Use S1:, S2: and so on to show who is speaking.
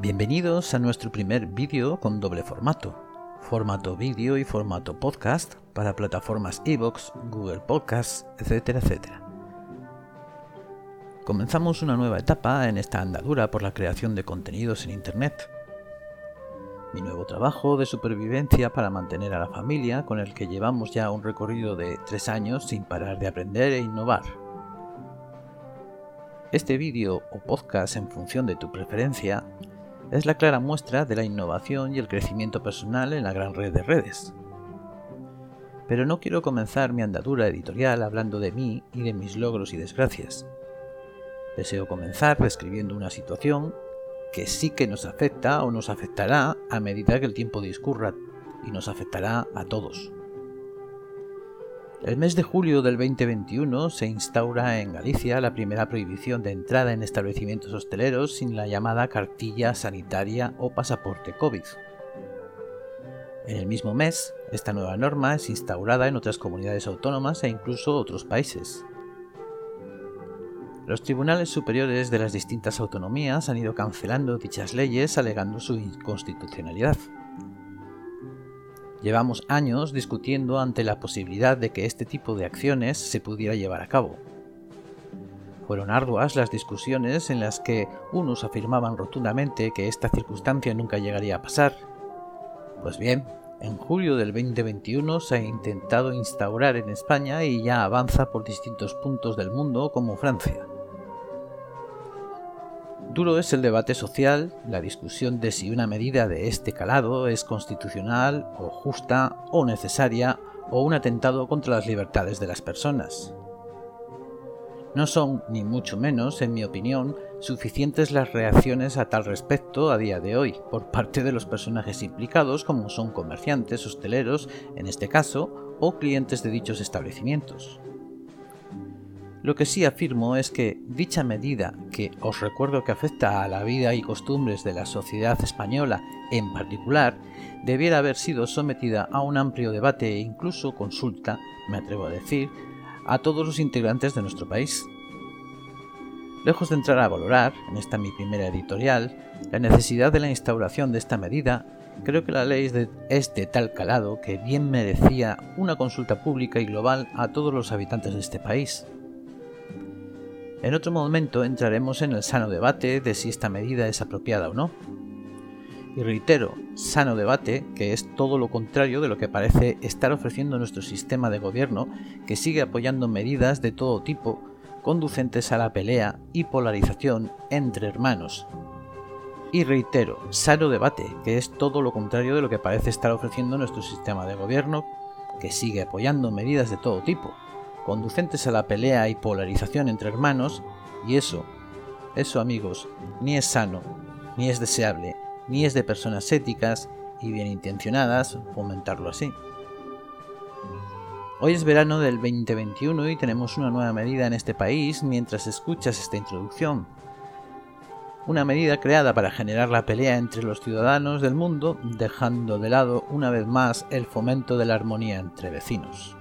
S1: Bienvenidos a nuestro primer vídeo con doble formato, formato vídeo y formato podcast para plataformas iVoox, Google Podcasts, etcétera, etcétera. Comenzamos una nueva etapa en esta andadura por la creación de contenidos en Internet. Mi nuevo trabajo de supervivencia para mantener a la familia con el que llevamos ya un recorrido de tres años sin parar de aprender e innovar. Este vídeo o podcast en función de tu preferencia es la clara muestra de la innovación y el crecimiento personal en la gran red de redes. Pero no quiero comenzar mi andadura editorial hablando de mí y de mis logros y desgracias. Deseo comenzar describiendo una situación que sí que nos afecta o nos afectará a medida que el tiempo discurra y nos afectará a todos. El mes de julio del 2021 se instaura en Galicia la primera prohibición de entrada en establecimientos hosteleros sin la llamada cartilla sanitaria o pasaporte COVID. En el mismo mes, esta nueva norma es instaurada en otras comunidades autónomas e incluso otros países. Los tribunales superiores de las distintas autonomías han ido cancelando dichas leyes alegando su inconstitucionalidad. Llevamos años discutiendo ante la posibilidad de que este tipo de acciones se pudiera llevar a cabo. Fueron arduas las discusiones en las que unos afirmaban rotundamente que esta circunstancia nunca llegaría a pasar. Pues bien, en julio del 2021 se ha intentado instaurar en España y ya avanza por distintos puntos del mundo como Francia. Duro es el debate social, la discusión de si una medida de este calado es constitucional o justa o necesaria o un atentado contra las libertades de las personas. No son, ni mucho menos, en mi opinión, suficientes las reacciones a tal respecto a día de hoy por parte de los personajes implicados como son comerciantes, hosteleros, en este caso, o clientes de dichos establecimientos. Lo que sí afirmo es que dicha medida, que os recuerdo que afecta a la vida y costumbres de la sociedad española en particular, debiera haber sido sometida a un amplio debate e incluso consulta, me atrevo a decir, a todos los integrantes de nuestro país. Lejos de entrar a valorar, en esta mi primera editorial, la necesidad de la instauración de esta medida, creo que la ley es de, tal calado que bien merecía una consulta pública y global a todos los habitantes de este país. En otro momento entraremos en el sano debate de si esta medida es apropiada o no. Y reitero, sano debate, que es todo lo contrario de lo que parece estar ofreciendo nuestro sistema de gobierno, que sigue apoyando medidas de todo tipo conducentes a la pelea y polarización entre hermanos. Y reitero, sano debate, que es todo lo contrario de lo que parece estar ofreciendo nuestro sistema de gobierno, que sigue apoyando medidas de todo tipo, conducentes a la pelea y polarización entre hermanos, y eso, eso amigos, ni es sano, ni es deseable, ni es de personas éticas y bien intencionadas fomentarlo así. Hoy es verano del 2021 y tenemos una nueva medida en este país mientras escuchas esta introducción. Una medida creada para generar la pelea entre los ciudadanos del mundo, dejando de lado una vez más el fomento de la armonía entre vecinos.